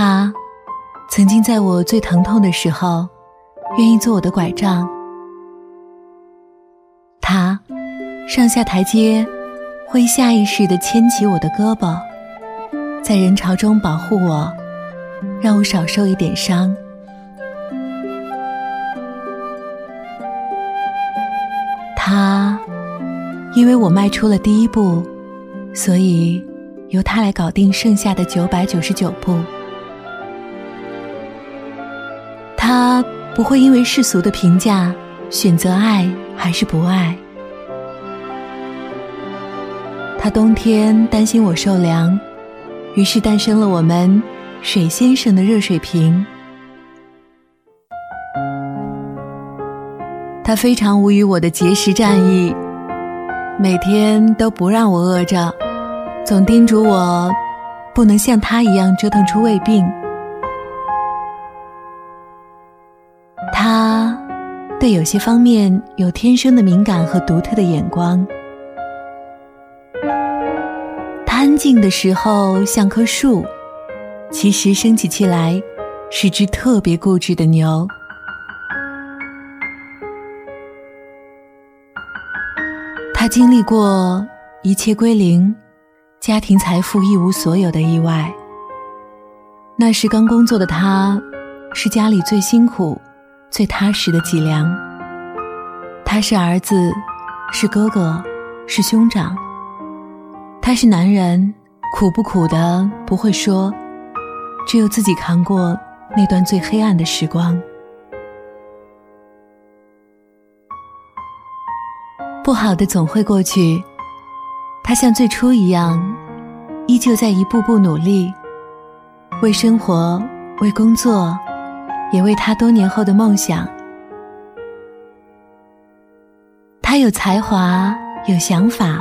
他曾经在我最疼痛的时候，愿意做我的拐杖。他上下台阶会下意识的牵起我的胳膊，在人潮中保护我，让我少受一点伤。他因为我迈出了第一步，所以由他来搞定剩下的九百九十九步。他不会因为世俗的评价选择爱还是不爱。他冬天担心我受凉，于是诞生了我们水先生的热水瓶。他非常无语我的节食战役，每天都不让我饿着，总叮嘱我不能像他一样折腾出胃病。对有些方面有天生的敏感和独特的眼光。他安静的时候像棵树，其实生起气来是只特别固执的牛。他经历过一切归零、家庭财富一无所有的意外。那时刚工作的他，是家里最辛苦。最踏实的脊梁。他是儿子，是哥哥，是兄长。他是男人，苦不苦的不会说，只有自己扛过那段最黑暗的时光。不好的总会过去，他像最初一样，依旧在一步步努力，为生活，为工作。也为他多年后的梦想。他有才华，有想法，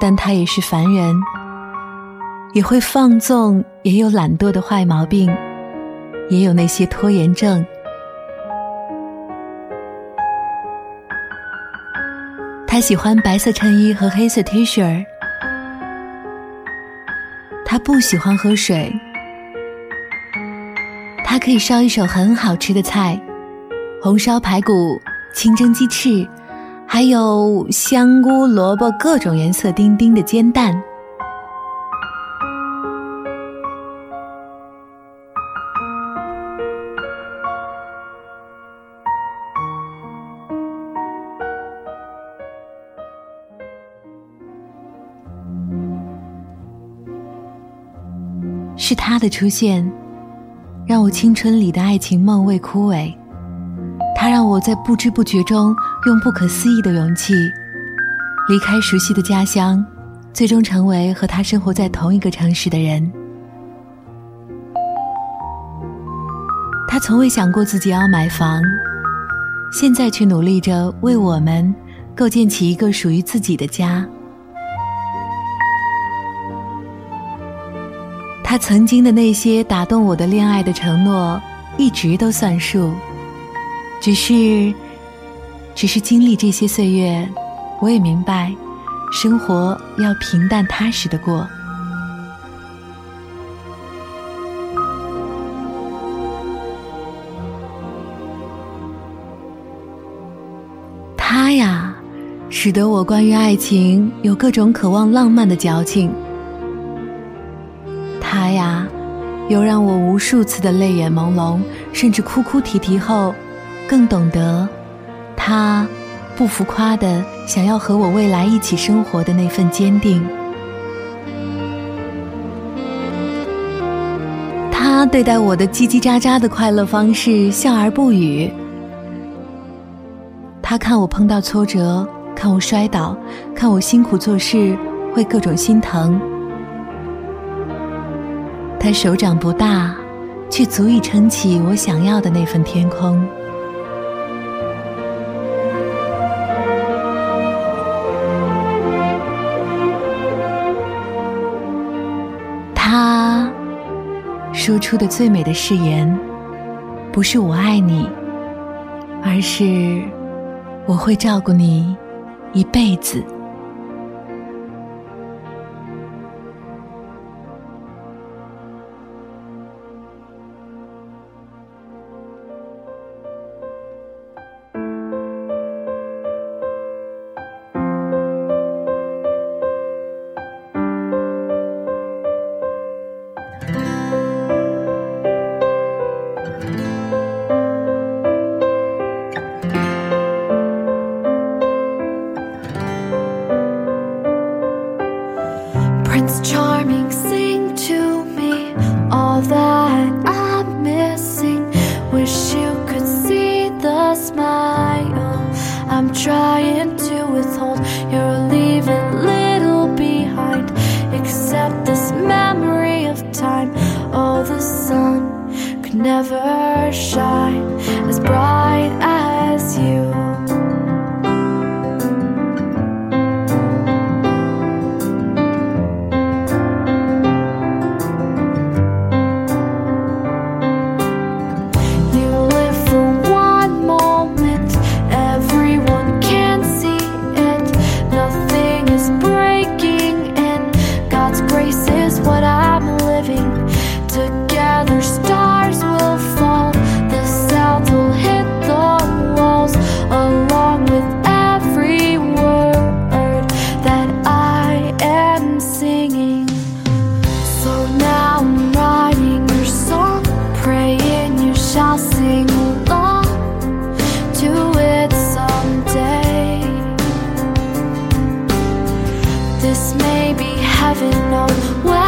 但他也是凡人，也会放纵，也有懒惰的坏毛病，也有那些拖延症。他喜欢白色衬衣和黑色 T 恤他不喜欢喝水。可以烧一手很好吃的菜，红烧排骨、清蒸鸡翅，还有香菇、萝卜各种颜色丁丁的煎蛋。是他的出现。让我青春里的爱情梦未枯萎，它让我在不知不觉中用不可思议的勇气离开熟悉的家乡，最终成为和他生活在同一个城市的人。他从未想过自己要买房，现在却努力着为我们构建起一个属于自己的家。他曾经的那些打动我的恋爱的承诺，一直都算数。只是，只是经历这些岁月，我也明白，生活要平淡踏实的过。他呀，使得我关于爱情有各种渴望浪漫的矫情。又让我无数次的泪眼朦胧，甚至哭哭啼啼后，更懂得他不浮夸的想要和我未来一起生活的那份坚定。他对待我的叽叽喳喳的快乐方式笑而不语。他看我碰到挫折，看我摔倒，看我辛苦做事，会各种心疼。他手掌不大，却足以撑起我想要的那份天空。他说出的最美的誓言，不是我爱你，而是我会照顾你一辈子。never shine as bright. This may be heaven, oh.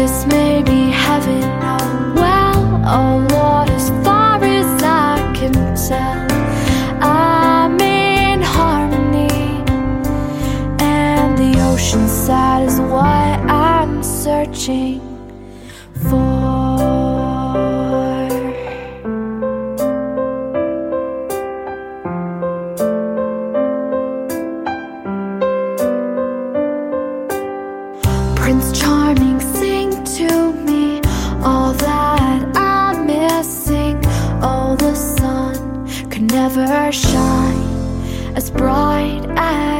this may be heaven. Well, oh Lord, as far as I can tell, I'm in harmony, and the ocean side is what I'm searching. never shine as bright as